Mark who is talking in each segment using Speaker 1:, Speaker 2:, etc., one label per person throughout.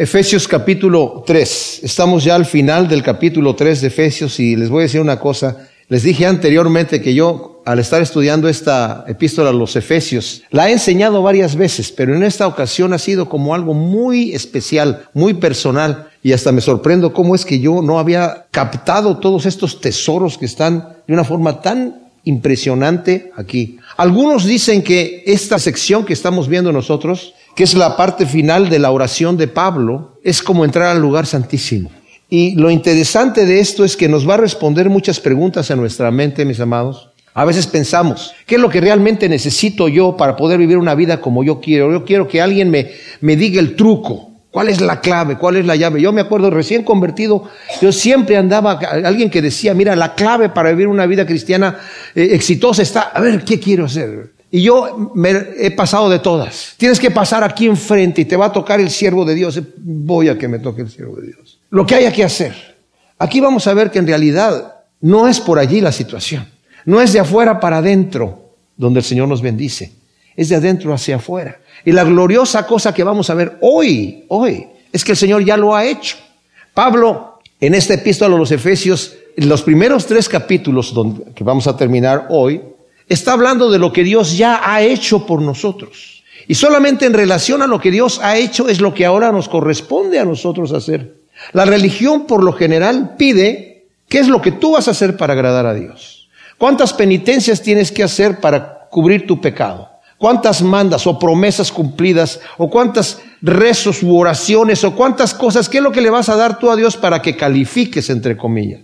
Speaker 1: Efesios capítulo 3. Estamos ya al final del capítulo 3 de Efesios y les voy a decir una cosa. Les dije anteriormente que yo, al estar estudiando esta epístola a los Efesios, la he enseñado varias veces, pero en esta ocasión ha sido como algo muy especial, muy personal, y hasta me sorprendo cómo es que yo no había captado todos estos tesoros que están de una forma tan impresionante aquí. Algunos dicen que esta sección que estamos viendo nosotros que es la parte final de la oración de Pablo, es como entrar al lugar santísimo. Y lo interesante de esto es que nos va a responder muchas preguntas en nuestra mente, mis amados. A veces pensamos, ¿qué es lo que realmente necesito yo para poder vivir una vida como yo quiero? Yo quiero que alguien me, me diga el truco. ¿Cuál es la clave? ¿Cuál es la llave? Yo me acuerdo recién convertido, yo siempre andaba, alguien que decía, mira, la clave para vivir una vida cristiana eh, exitosa está, a ver, ¿qué quiero hacer? Y yo me he pasado de todas. Tienes que pasar aquí enfrente y te va a tocar el siervo de Dios. Voy a que me toque el siervo de Dios. Lo que haya que hacer. Aquí vamos a ver que en realidad no es por allí la situación. No es de afuera para adentro donde el Señor nos bendice. Es de adentro hacia afuera. Y la gloriosa cosa que vamos a ver hoy, hoy, es que el Señor ya lo ha hecho. Pablo, en esta epístola a los Efesios, los primeros tres capítulos donde, que vamos a terminar hoy, está hablando de lo que Dios ya ha hecho por nosotros. Y solamente en relación a lo que Dios ha hecho es lo que ahora nos corresponde a nosotros hacer. La religión por lo general pide qué es lo que tú vas a hacer para agradar a Dios. ¿Cuántas penitencias tienes que hacer para cubrir tu pecado? ¿Cuántas mandas o promesas cumplidas o cuántas rezos u oraciones o cuántas cosas? ¿Qué es lo que le vas a dar tú a Dios para que califiques, entre comillas?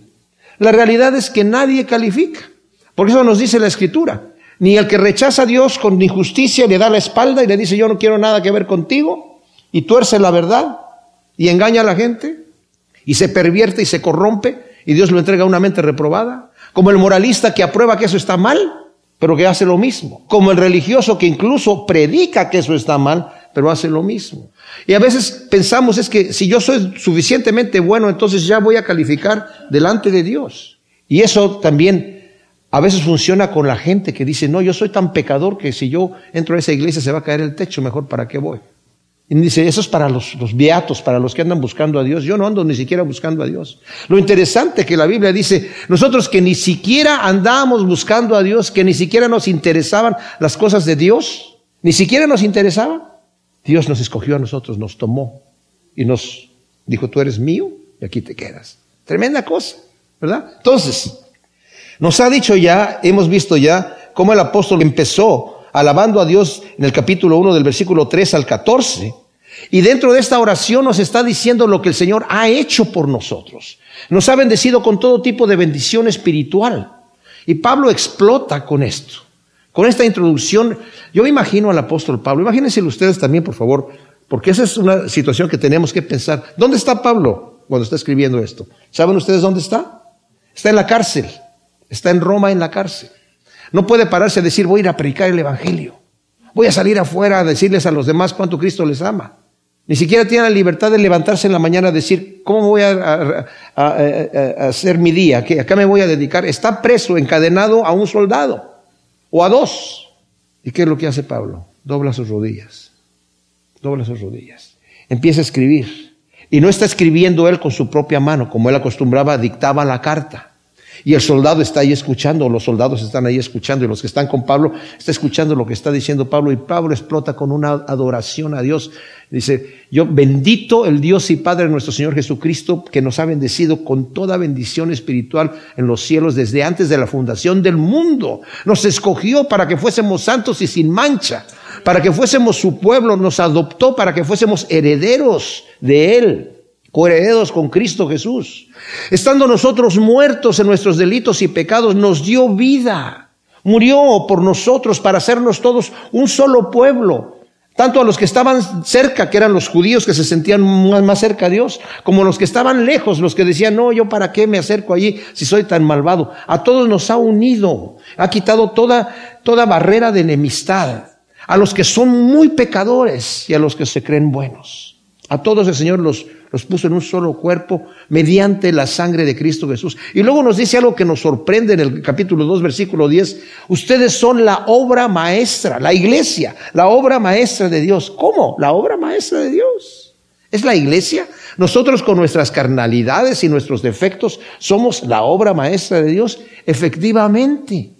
Speaker 1: La realidad es que nadie califica. Porque eso nos dice la escritura. Ni el que rechaza a Dios con injusticia le da la espalda y le dice yo no quiero nada que ver contigo y tuerce la verdad y engaña a la gente y se pervierte y se corrompe y Dios lo entrega a una mente reprobada. Como el moralista que aprueba que eso está mal, pero que hace lo mismo. Como el religioso que incluso predica que eso está mal, pero hace lo mismo. Y a veces pensamos es que si yo soy suficientemente bueno, entonces ya voy a calificar delante de Dios. Y eso también a veces funciona con la gente que dice, no, yo soy tan pecador que si yo entro a esa iglesia se va a caer el techo, mejor para qué voy. Y dice, eso es para los, los, beatos, para los que andan buscando a Dios. Yo no ando ni siquiera buscando a Dios. Lo interesante que la Biblia dice, nosotros que ni siquiera andábamos buscando a Dios, que ni siquiera nos interesaban las cosas de Dios, ni siquiera nos interesaban, Dios nos escogió a nosotros, nos tomó y nos dijo, tú eres mío y aquí te quedas. Tremenda cosa, ¿verdad? Entonces, nos ha dicho ya, hemos visto ya, cómo el apóstol empezó alabando a Dios en el capítulo 1 del versículo 3 al 14. Y dentro de esta oración nos está diciendo lo que el Señor ha hecho por nosotros. Nos ha bendecido con todo tipo de bendición espiritual. Y Pablo explota con esto. Con esta introducción, yo imagino al apóstol Pablo, imagínense ustedes también, por favor, porque esa es una situación que tenemos que pensar. ¿Dónde está Pablo cuando está escribiendo esto? ¿Saben ustedes dónde está? Está en la cárcel. Está en Roma en la cárcel. No puede pararse a decir, voy a ir a predicar el Evangelio. Voy a salir afuera a decirles a los demás cuánto Cristo les ama. Ni siquiera tiene la libertad de levantarse en la mañana a decir, ¿cómo voy a, hacer mi día? ¿Qué, ¿Acá me voy a dedicar? Está preso, encadenado a un soldado o a dos. ¿Y qué es lo que hace Pablo? Dobla sus rodillas. Dobla sus rodillas. Empieza a escribir. Y no está escribiendo él con su propia mano, como él acostumbraba, dictaba la carta. Y el soldado está ahí escuchando, los soldados están ahí escuchando, y los que están con Pablo están escuchando lo que está diciendo Pablo, y Pablo explota con una adoración a Dios. Dice, yo bendito el Dios y Padre de nuestro Señor Jesucristo, que nos ha bendecido con toda bendición espiritual en los cielos desde antes de la fundación del mundo. Nos escogió para que fuésemos santos y sin mancha, para que fuésemos su pueblo, nos adoptó para que fuésemos herederos de Él coherederos con Cristo Jesús. Estando nosotros muertos en nuestros delitos y pecados, nos dio vida. Murió por nosotros para hacernos todos un solo pueblo. Tanto a los que estaban cerca, que eran los judíos que se sentían más, cerca a Dios, como los que estaban lejos, los que decían, no, yo para qué me acerco allí si soy tan malvado. A todos nos ha unido, ha quitado toda, toda barrera de enemistad. A los que son muy pecadores y a los que se creen buenos. A todos el Señor los, los puso en un solo cuerpo mediante la sangre de Cristo Jesús. Y luego nos dice algo que nos sorprende en el capítulo 2, versículo 10. Ustedes son la obra maestra, la iglesia, la obra maestra de Dios. ¿Cómo? La obra maestra de Dios. ¿Es la iglesia? Nosotros con nuestras carnalidades y nuestros defectos somos la obra maestra de Dios, efectivamente.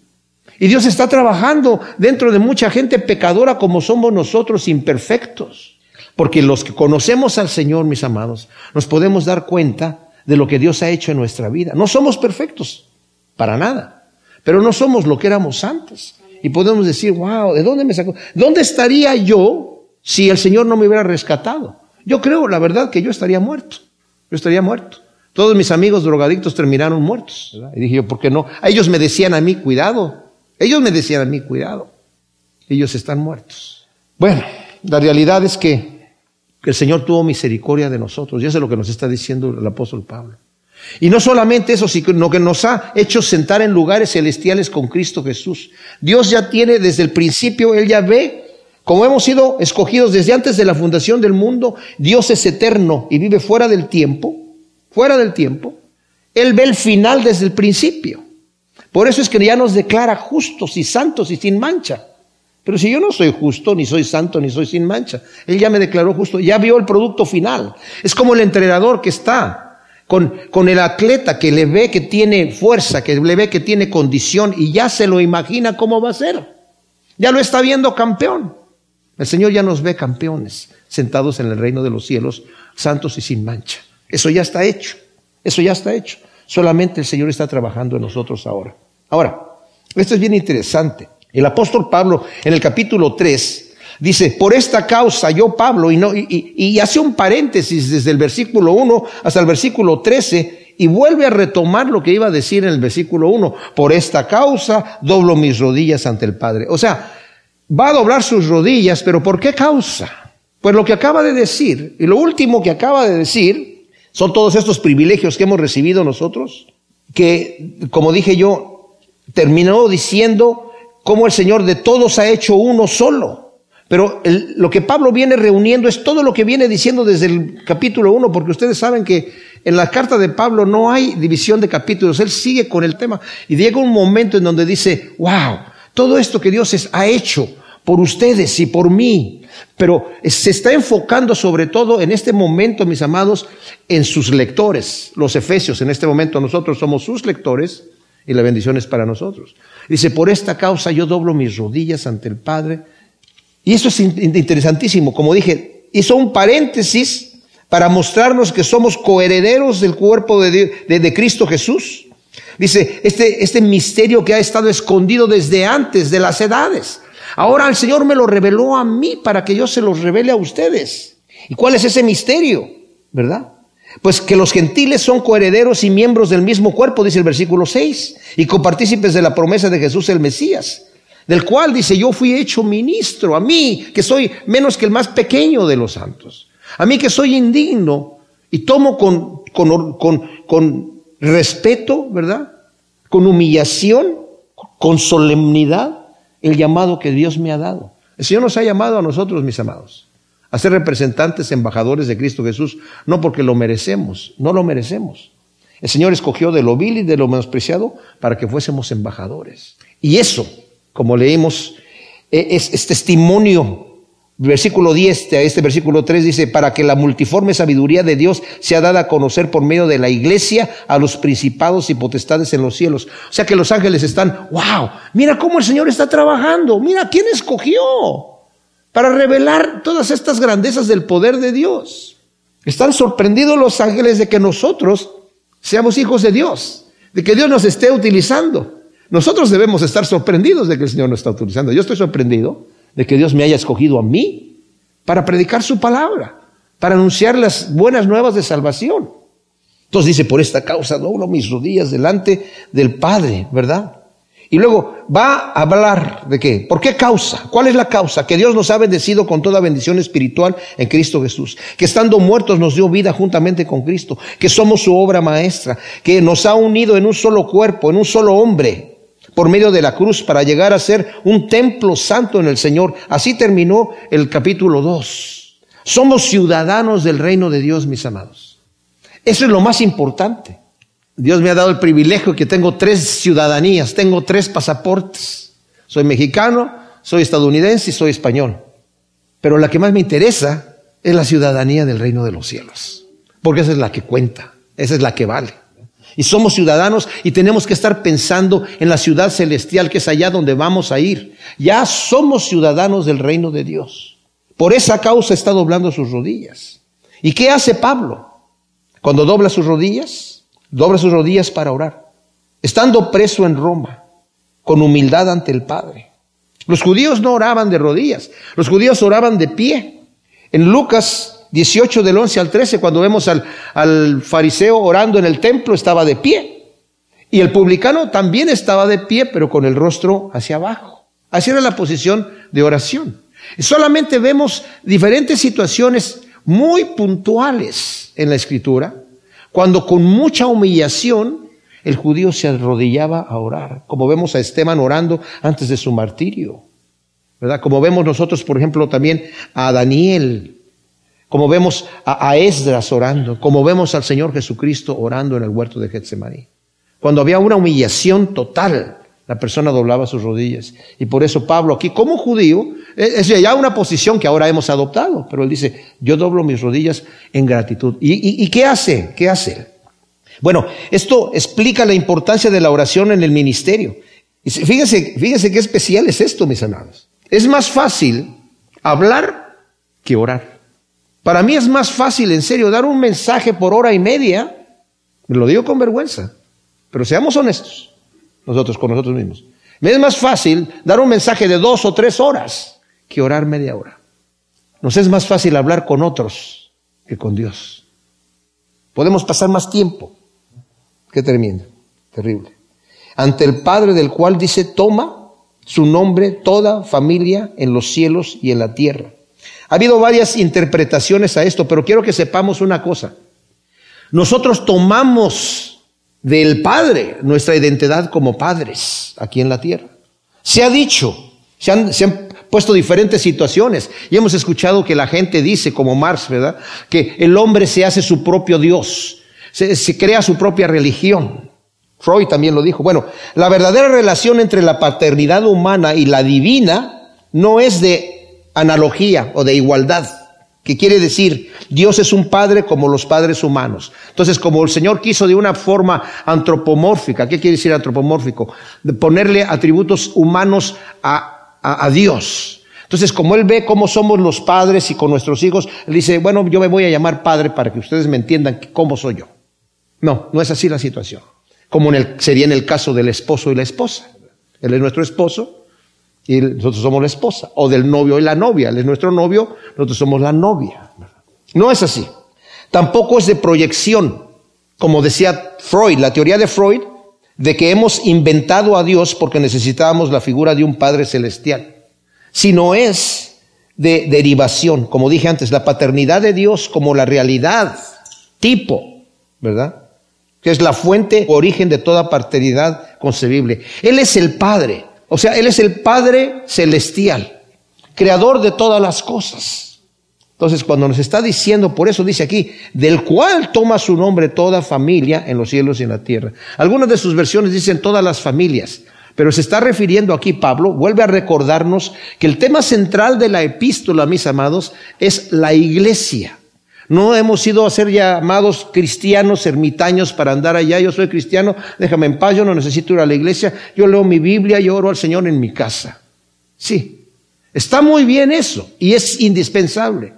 Speaker 1: Y Dios está trabajando dentro de mucha gente pecadora como somos nosotros imperfectos. Porque los que conocemos al Señor, mis amados, nos podemos dar cuenta de lo que Dios ha hecho en nuestra vida. No somos perfectos, para nada, pero no somos lo que éramos antes. Y podemos decir, wow, ¿de dónde me sacó? ¿Dónde estaría yo si el Señor no me hubiera rescatado? Yo creo, la verdad, que yo estaría muerto. Yo estaría muerto. Todos mis amigos drogadictos terminaron muertos. Y dije yo, ¿por qué no? Ellos me decían a mí, cuidado, ellos me decían a mí, cuidado, ellos están muertos. Bueno, la realidad es que, el Señor tuvo misericordia de nosotros, y eso es lo que nos está diciendo el apóstol Pablo. Y no solamente eso, sino que nos ha hecho sentar en lugares celestiales con Cristo Jesús. Dios ya tiene desde el principio, Él ya ve, como hemos sido escogidos desde antes de la fundación del mundo, Dios es eterno y vive fuera del tiempo, fuera del tiempo. Él ve el final desde el principio. Por eso es que ya nos declara justos y santos y sin mancha. Pero si yo no soy justo, ni soy santo, ni soy sin mancha, Él ya me declaró justo, ya vio el producto final. Es como el entrenador que está con, con el atleta que le ve que tiene fuerza, que le ve que tiene condición y ya se lo imagina cómo va a ser. Ya lo está viendo campeón. El Señor ya nos ve campeones, sentados en el reino de los cielos, santos y sin mancha. Eso ya está hecho. Eso ya está hecho. Solamente el Señor está trabajando en nosotros ahora. Ahora, esto es bien interesante. El apóstol Pablo en el capítulo 3 dice, por esta causa yo Pablo, y, no, y, hace un paréntesis desde el versículo 1 hasta el versículo 13 y vuelve a retomar lo que iba a decir en el versículo 1, por esta causa doblo mis rodillas ante el Padre. O sea, va a doblar sus rodillas, pero ¿por qué causa? Pues lo que acaba de decir, y lo último que acaba de decir, son todos estos privilegios que hemos recibido nosotros, que, como dije yo, terminó diciendo cómo el Señor de todos ha hecho uno solo. Pero lo que Pablo viene reuniendo es todo lo que viene diciendo desde el capítulo 1, porque ustedes saben que en la carta de Pablo no hay división de capítulos, él sigue con el tema. Y llega un momento en donde dice, wow, todo esto que Dios ha hecho por ustedes y por mí, pero se está enfocando sobre todo en este momento, mis amados, en sus lectores, los efesios, en este momento nosotros somos sus lectores, y la bendición es para nosotros. Dice, por esta causa yo doblo mis rodillas ante el Padre. Y eso es interesantísimo. Como dije, hizo un paréntesis para mostrarnos que somos coherederos del cuerpo de, de, Cristo Jesús. Dice, este, este misterio que ha estado escondido desde antes de las edades. Ahora el Señor me lo reveló a mí para que yo se los revele a ustedes. ¿Y cuál es ese misterio? ¿Verdad? Pues que los gentiles son coherederos y miembros del mismo cuerpo, dice el versículo 6, y copartícipes de la promesa de Jesús el Mesías, del cual dice, yo fui hecho ministro, a mí que soy menos que el más pequeño de los santos, a mí que soy indigno y tomo con, con, con, con respeto, ¿verdad? Con humillación, con solemnidad, el llamado que Dios me ha dado. El Señor nos ha llamado a nosotros, mis amados a ser representantes, embajadores de Cristo Jesús, no porque lo merecemos, no lo merecemos. El Señor escogió de lo vil y de lo menospreciado para que fuésemos embajadores. Y eso, como leímos, e, es, testimonio. Versículo 10 a este versículo 3 dice, para que la multiforme sabiduría de Dios sea dada a conocer por medio de la iglesia a los principados y potestades en los cielos. O sea que los ángeles están, wow, mira cómo el Señor está trabajando, mira quién escogió para revelar todas estas grandezas del poder de Dios. Están sorprendidos los ángeles de que nosotros seamos hijos de Dios, de que Dios nos esté utilizando. Nosotros debemos estar sorprendidos de que el Señor nos está utilizando. Yo estoy sorprendido de que Dios me haya escogido a mí para predicar su palabra, para anunciar las buenas nuevas de salvación. Entonces dice, por esta causa doblo mis rodillas delante del Padre, ¿verdad? Y luego va a hablar de qué. ¿Por qué causa? ¿Cuál es la causa? Que Dios nos ha bendecido con toda bendición espiritual en Cristo Jesús. Que estando muertos nos dio vida juntamente con Cristo. Que somos su obra maestra. Que nos ha unido en un solo cuerpo, en un solo hombre. Por medio de la cruz para llegar a ser un templo santo en el Señor. Así terminó el capítulo 2. Somos ciudadanos del reino de Dios, mis amados. Eso es lo más importante. Dios me ha dado el privilegio que tengo tres ciudadanías, tengo tres pasaportes. Soy mexicano, soy estadounidense y soy español. Pero la que más me interesa es la ciudadanía del reino de los cielos, porque esa es la que cuenta, esa es la que vale. Y somos ciudadanos y tenemos que estar pensando en la ciudad celestial, que es allá donde vamos a ir. Ya somos ciudadanos del reino de Dios. Por esa causa está doblando sus rodillas. ¿Y qué hace Pablo? Cuando dobla sus rodillas, dobla sus rodillas para orar. Estando preso en Roma, con humildad ante el Padre. Los judíos no oraban de rodillas, los judíos oraban de pie. En Lucas 18 del 11 al 13, cuando vemos al, al fariseo orando en el templo, estaba de pie. Y el publicano también estaba de pie, pero con el rostro hacia abajo. Así era la posición de oración. Solamente vemos diferentes situaciones muy puntuales en la escritura, cuando con mucha humillación el judío se arrodillaba a orar, como vemos a Esteban orando antes de su martirio, ¿verdad? Como vemos nosotros, por ejemplo, también a Daniel, como vemos a, Esdras orando, como vemos al Señor Jesucristo orando en el huerto de Getsemaní. Cuando había una humillación total, la persona doblaba sus rodillas. Y por eso Pablo aquí, como judío, es ya una posición que ahora hemos adoptado, pero él dice, yo doblo mis rodillas en gratitud. ¿Y, qué hace? ¿Qué hace? Bueno, esto explica la importancia de la oración en el ministerio. Fíjense, fíjense qué especial es esto, mis amados. Es más fácil hablar que orar. Para mí es más fácil, en serio, dar un mensaje por hora y media. Me lo digo con vergüenza, pero seamos honestos nosotros con nosotros mismos. Me es más fácil dar un mensaje de dos o tres horas que orar media hora. Nos es más fácil hablar con otros que con Dios. Podemos pasar más tiempo. Qué tremendo, terrible. Ante el Padre del cual dice, toma su nombre toda familia en los cielos y en la tierra. Ha habido varias interpretaciones a esto, pero quiero que sepamos una cosa. Nosotros tomamos del Padre, nuestra identidad como padres aquí en la tierra. Se ha dicho, se han, puesto diferentes situaciones y hemos escuchado que la gente dice, como Marx, ¿verdad? Que el hombre se hace su propio Dios, se, crea su propia religión. Freud también lo dijo. Bueno, la verdadera relación entre la paternidad humana y la divina no es de analogía o de igualdad que quiere decir, Dios es un padre como los padres humanos. Entonces, como el Señor quiso de una forma antropomórfica, ¿qué quiere decir antropomórfico? De ponerle atributos humanos a, a, Dios. Entonces, como Él ve cómo somos los padres y con nuestros hijos, Él dice, bueno, yo me voy a llamar padre para que ustedes me entiendan cómo soy yo. No, no es así la situación. Como en el, sería en el caso del esposo y la esposa. Él es nuestro esposo, y nosotros somos la esposa, o del novio y la novia. Él es nuestro novio, nosotros somos la novia. No es así. Tampoco es de proyección, como decía Freud, la teoría de Freud, de que hemos inventado a Dios porque necesitábamos la figura de un Padre celestial, sino es de derivación, como dije antes, la paternidad de Dios como la realidad, tipo, ¿verdad? Que es la fuente, origen de toda paternidad concebible. Él es el Padre. O sea, Él es el Padre celestial, creador de todas las cosas. Entonces, cuando nos está diciendo, por eso dice aquí, del cual toma su nombre toda familia en los cielos y en la tierra. Algunas de sus versiones dicen todas las familias, pero se está refiriendo aquí Pablo, vuelve a recordarnos que el tema central de la epístola, mis amados, es la iglesia. No hemos ido a ser llamados cristianos, ermitaños para andar allá. Yo soy cristiano, déjame en paz, yo no necesito ir a la iglesia. Yo leo mi Biblia y oro al Señor en mi casa. Sí, está muy bien eso y es indispensable.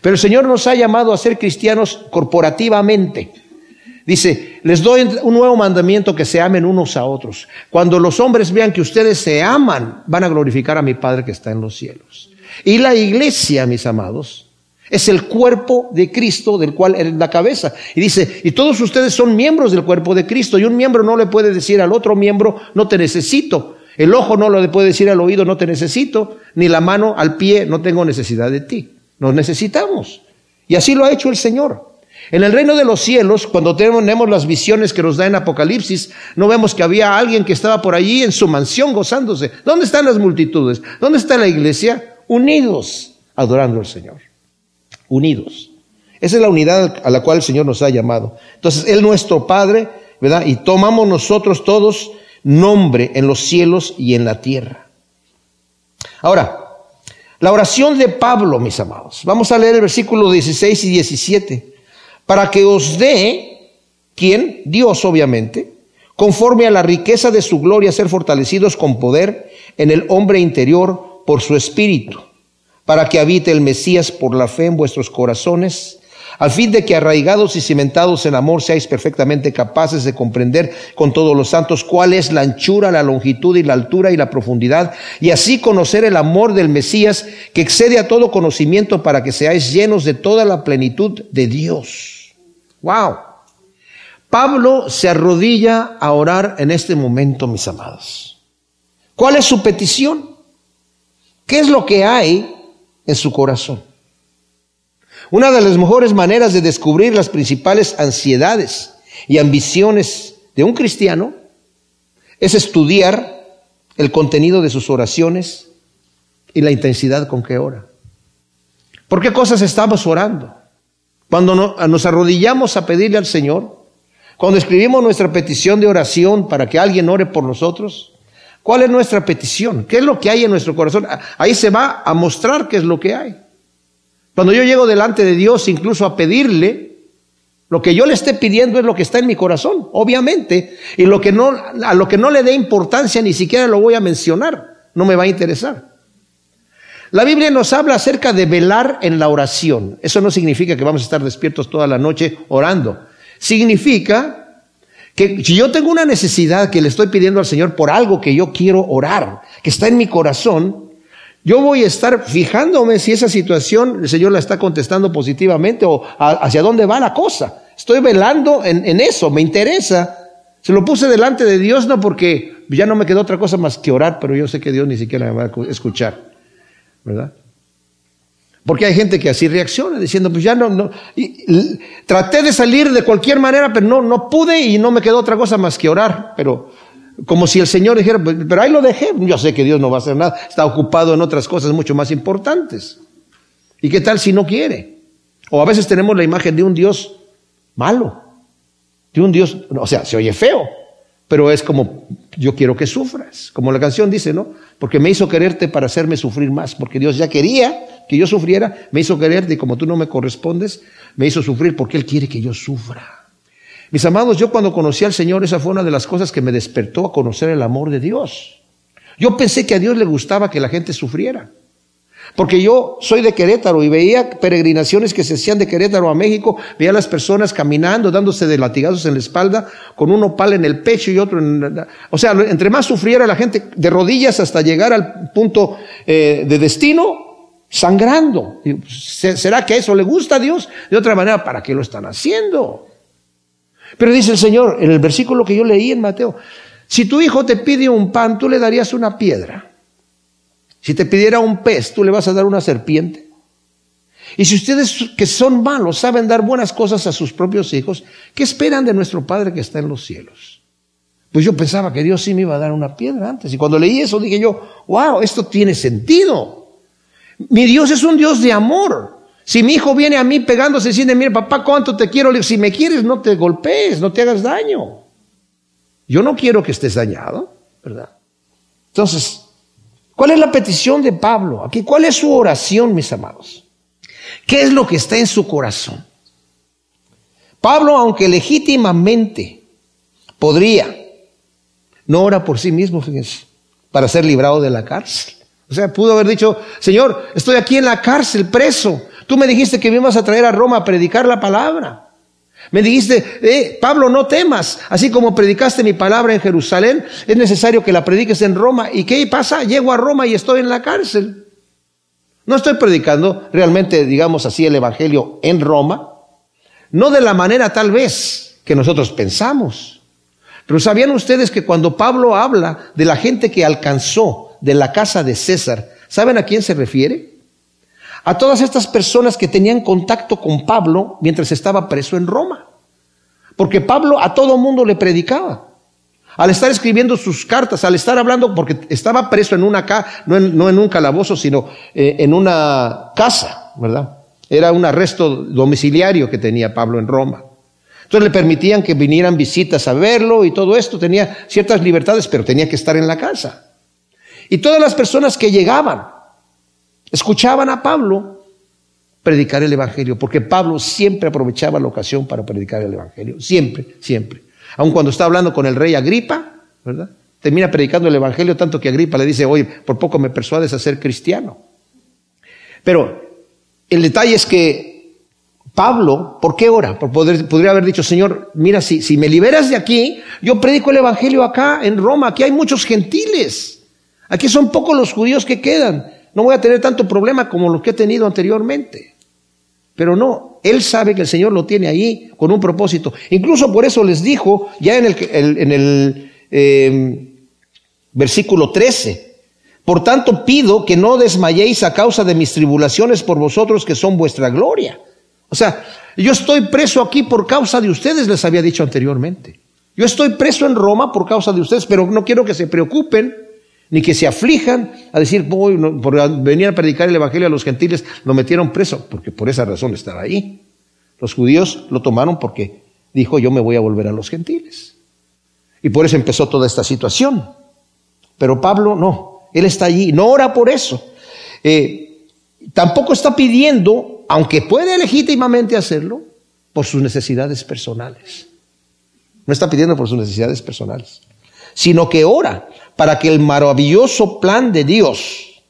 Speaker 1: Pero el Señor nos ha llamado a ser cristianos corporativamente. Dice, les doy un nuevo mandamiento que se amen unos a otros. Cuando los hombres vean que ustedes se aman, van a glorificar a mi Padre que está en los cielos. Y la iglesia, mis amados, es el cuerpo de Cristo del cual es la cabeza. Y dice, y todos ustedes son miembros del cuerpo de Cristo. Y un miembro no le puede decir al otro miembro, no te necesito. El ojo no le puede decir al oído, no te necesito. Ni la mano al pie, no tengo necesidad de ti. Nos necesitamos. Y así lo ha hecho el Señor. En el reino de los cielos, cuando tenemos las visiones que nos da en Apocalipsis, no vemos que había alguien que estaba por allí en su mansión gozándose. ¿Dónde están las multitudes? ¿Dónde está la iglesia? Unidos, adorando al Señor unidos. Esa es la unidad a la cual el Señor nos ha llamado. Entonces, Él nuestro Padre, ¿verdad? Y tomamos nosotros todos nombre en los cielos y en la tierra. Ahora, La oración de Pablo, mis amados. Vamos a leer el versículo 16 y 17. Para que os dé, ¿quién? Dios, obviamente, conforme a la riqueza de su gloria, ser fortalecidos con poder en el hombre interior por su espíritu, para que habite el Mesías por la fe en vuestros corazones al fin de que arraigados y cimentados en amor seáis perfectamente capaces de comprender con todos los santos cuál es la anchura, la longitud y la altura y la profundidad, y así conocer el amor del Mesías que excede a todo conocimiento para que seáis llenos de toda la plenitud de Dios. Wow. Pablo se arrodilla a orar en este momento, mis amados. ¿Cuál es su petición? ¿Qué es lo que hay en su corazón? Una de las mejores maneras de descubrir las principales ansiedades y ambiciones de un cristiano es estudiar el contenido de sus oraciones y la intensidad con que ora. ¿Por qué cosas estamos orando? Cuando nos arrodillamos a pedirle al Señor, cuando escribimos nuestra petición de oración para que alguien ore por nosotros, ¿cuál es nuestra petición? ¿Qué es lo que hay en nuestro corazón? Ahí se va a mostrar qué es lo que hay. Cuando yo llego delante de Dios incluso a pedirle, lo que yo le esté pidiendo es lo que está en mi corazón, obviamente, y lo que no, a lo que no le dé importancia ni siquiera lo voy a mencionar, no me va a interesar. La Biblia nos habla acerca de velar en la oración. Eso no significa que vamos a estar despiertos toda la noche orando. Significa que si yo tengo una necesidad que le estoy pidiendo al Señor por algo que yo quiero orar, que está en mi corazón, yo voy a estar fijándome si esa situación el Señor la está contestando positivamente o hacia dónde va la cosa. Estoy velando en, eso, me interesa. Se lo puse delante de Dios no porque ya no me quedó otra cosa más que orar, pero yo sé que Dios ni siquiera me va a escuchar. ¿Verdad? Porque hay gente que así reacciona, diciendo, pues ya no, no. traté de salir de cualquier manera, pero no, no pude y no me quedó otra cosa más que orar. Pero como si el Señor dijera, pues, pero ahí lo dejé. Yo sé que Dios no va a hacer nada. Está ocupado en otras cosas mucho más importantes. ¿Y qué tal si no quiere? O a veces tenemos la imagen de un Dios malo. De un Dios, o sea, se oye feo, pero es como, yo quiero que sufras. Como la canción dice, ¿no? Porque me hizo quererte para hacerme sufrir más. Porque Dios ya quería que yo sufriera, me hizo quererte y como tú no me correspondes, me hizo sufrir porque Él quiere que yo sufra. Mis amados, yo cuando conocí al Señor, esa fue una de las cosas que me despertó a conocer el amor de Dios. Yo pensé que a Dios le gustaba que la gente sufriera. Porque yo soy de Querétaro y veía peregrinaciones que se hacían de Querétaro a México, veía a las personas caminando, dándose de latigazos en la espalda, con un opal en el pecho y otro en... O sea, entre más sufriera la gente de rodillas hasta llegar al punto eh, de destino, sangrando. ¿Será que eso le gusta a Dios? De otra manera, ¿para qué lo están haciendo? Pero dice el Señor en el versículo que yo leí en Mateo, si tu hijo te pide un pan, tú le darías una piedra. Si te pidiera un pez, tú le vas a dar una serpiente. Y si ustedes que son malos saben dar buenas cosas a sus propios hijos, ¿qué esperan de nuestro Padre que está en los cielos? Pues yo pensaba que Dios sí me iba a dar una piedra antes. Y cuando leí eso dije yo, wow, esto tiene sentido. Mi Dios es un Dios de amor. Si mi hijo viene a mí pegándose y dice, mira, papá, ¿cuánto te quiero? Si me quieres, no te golpees, no te hagas daño. Yo no quiero que estés dañado, ¿verdad? Entonces, ¿cuál es la petición de Pablo? Aquí, ¿cuál es su oración, mis amados? ¿Qué es lo que está en su corazón? Pablo, aunque legítimamente podría, no ora por sí mismo, fíjense, para ser librado de la cárcel. O sea, pudo haber dicho, Señor, estoy aquí en la cárcel, preso. Tú me dijiste que me ibas a traer a Roma a predicar la palabra. Me dijiste, eh, Pablo, no temas. Así como predicaste mi palabra en Jerusalén, es necesario que la prediques en Roma. ¿Y qué pasa? Llego a Roma y estoy en la cárcel. No estoy predicando realmente, digamos así, el Evangelio en Roma. No de la manera tal vez que nosotros pensamos. Pero ¿sabían ustedes que cuando Pablo habla de la gente que alcanzó de la casa de César, ¿saben a quién se refiere? A todas estas personas que tenían contacto con Pablo mientras estaba preso en Roma. Porque Pablo a todo mundo le predicaba. Al estar escribiendo sus cartas, al estar hablando, porque estaba preso en una casa, no en, un calabozo, sino eh, en una casa, ¿verdad? Era un arresto domiciliario que tenía Pablo en Roma. Entonces le permitían que vinieran visitas a verlo y todo esto, tenía ciertas libertades, pero tenía que estar en la casa. Y todas las personas que llegaban, escuchaban a Pablo predicar el Evangelio, porque Pablo siempre aprovechaba la ocasión para predicar el Evangelio, siempre, siempre. Aun cuando está hablando con el rey Agripa, ¿verdad? Termina predicando el Evangelio tanto que Agripa le dice, oye, por poco me persuades a ser cristiano. Pero el detalle es que Pablo, ¿por qué ora? Por poder, podría haber dicho, Señor, mira, si, si me liberas de aquí, yo predico el Evangelio acá en Roma, aquí hay muchos gentiles, aquí son pocos los judíos que quedan, no voy a tener tanto problema como los que he tenido anteriormente. Pero no, él sabe que el Señor lo tiene ahí con un propósito. Incluso por eso les dijo, ya en el, eh, versículo 13, por tanto, pido que no desmayéis a causa de mis tribulaciones por vosotros, que son vuestra gloria. O sea, yo estoy preso aquí por causa de ustedes, les había dicho anteriormente. Yo estoy preso en Roma por causa de ustedes, pero no quiero que se preocupen ni que se aflijan a decir, voy, por venir a predicar el Evangelio a los gentiles, lo metieron preso, porque por esa razón estaba ahí. Los judíos lo tomaron porque dijo, yo me voy a volver a los gentiles. Y por eso empezó toda esta situación. Pero Pablo no, él está allí, no ora por eso. Eh, tampoco está pidiendo, aunque puede legítimamente hacerlo, por sus necesidades personales. No está pidiendo por sus necesidades personales, sino que ora para que el maravilloso plan de Dios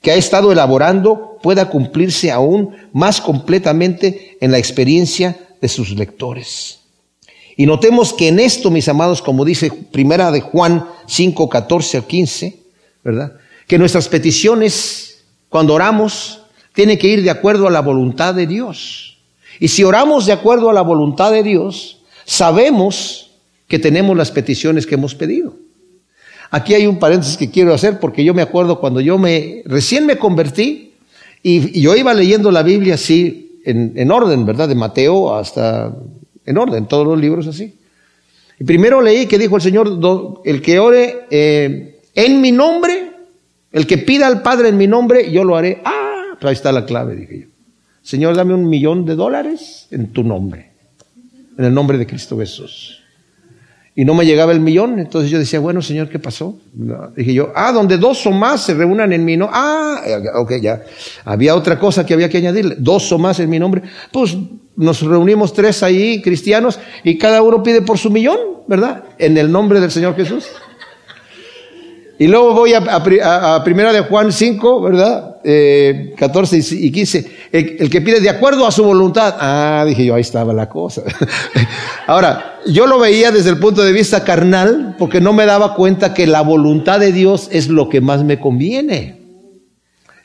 Speaker 1: que ha estado elaborando pueda cumplirse aún más completamente en la experiencia de sus lectores. Y notemos que en esto, mis amados, como dice Primera de Juan 5, 14 al 15, ¿verdad? Que nuestras peticiones, cuando oramos, tienen que ir de acuerdo a la voluntad de Dios. Y si oramos de acuerdo a la voluntad de Dios, sabemos que tenemos las peticiones que hemos pedido. Aquí hay un paréntesis que quiero hacer porque yo me acuerdo cuando yo me recién me convertí y, yo iba leyendo la Biblia así en, orden, ¿verdad? De Mateo hasta en orden, todos los libros así. Y primero leí que dijo el Señor, el que ore eh, en mi nombre, el que pida al Padre en mi nombre, yo lo haré. Ah, ahí está la clave, dije yo. Señor, dame un millón de dólares en tu nombre, en el nombre de Cristo Jesús. Y no me llegaba el millón, entonces yo decía, bueno, Señor, ¿qué pasó? dije yo, ah, donde dos o más se reúnan en mi nombre. Ah, ok, ya. Había otra cosa que había que añadirle, dos o más en mi nombre. Pues nos reunimos tres ahí, cristianos, y cada uno pide por su millón, ¿verdad? En el nombre del Señor Jesús. Y luego voy a, Primera de Juan 5, ¿verdad? Eh, 14 y 15. El, que pide de acuerdo a su voluntad. Ah, dije yo, ahí estaba la cosa. Ahora, yo lo veía desde el punto de vista carnal, porque no me daba cuenta que la voluntad de Dios es lo que más me conviene.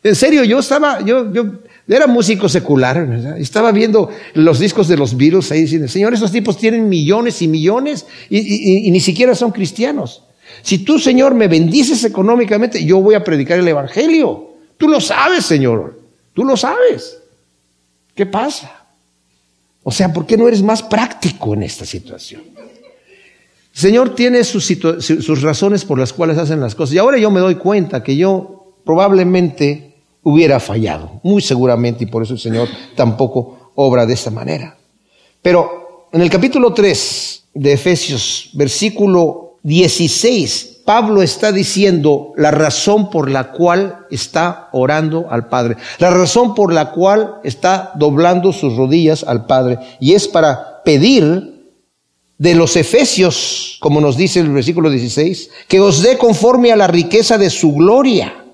Speaker 1: En serio, yo estaba, yo, yo era músico secular, estaba viendo los discos de los Beatles ahí diciendo, Señor, esos tipos tienen millones y millones y ni siquiera son cristianos. Si tú, Señor, me bendices económicamente, yo voy a predicar el Evangelio. Tú lo sabes, Señor. Tú lo sabes. ¿Qué pasa? O sea, ¿por qué no eres más práctico en esta situación? Señor tiene sus, sus razones por las cuales hacen las cosas. Y ahora yo me doy cuenta que yo probablemente hubiera fallado, muy seguramente, y por eso el Señor tampoco obra de esta manera. Pero en el capítulo 3 de Efesios, versículo 16, Pablo está diciendo la razón por la cual está orando al Padre, la razón por la cual está doblando sus rodillas al Padre, y es para pedir de los Efesios, como nos dice el versículo 16, que os dé conforme a la riqueza de su gloria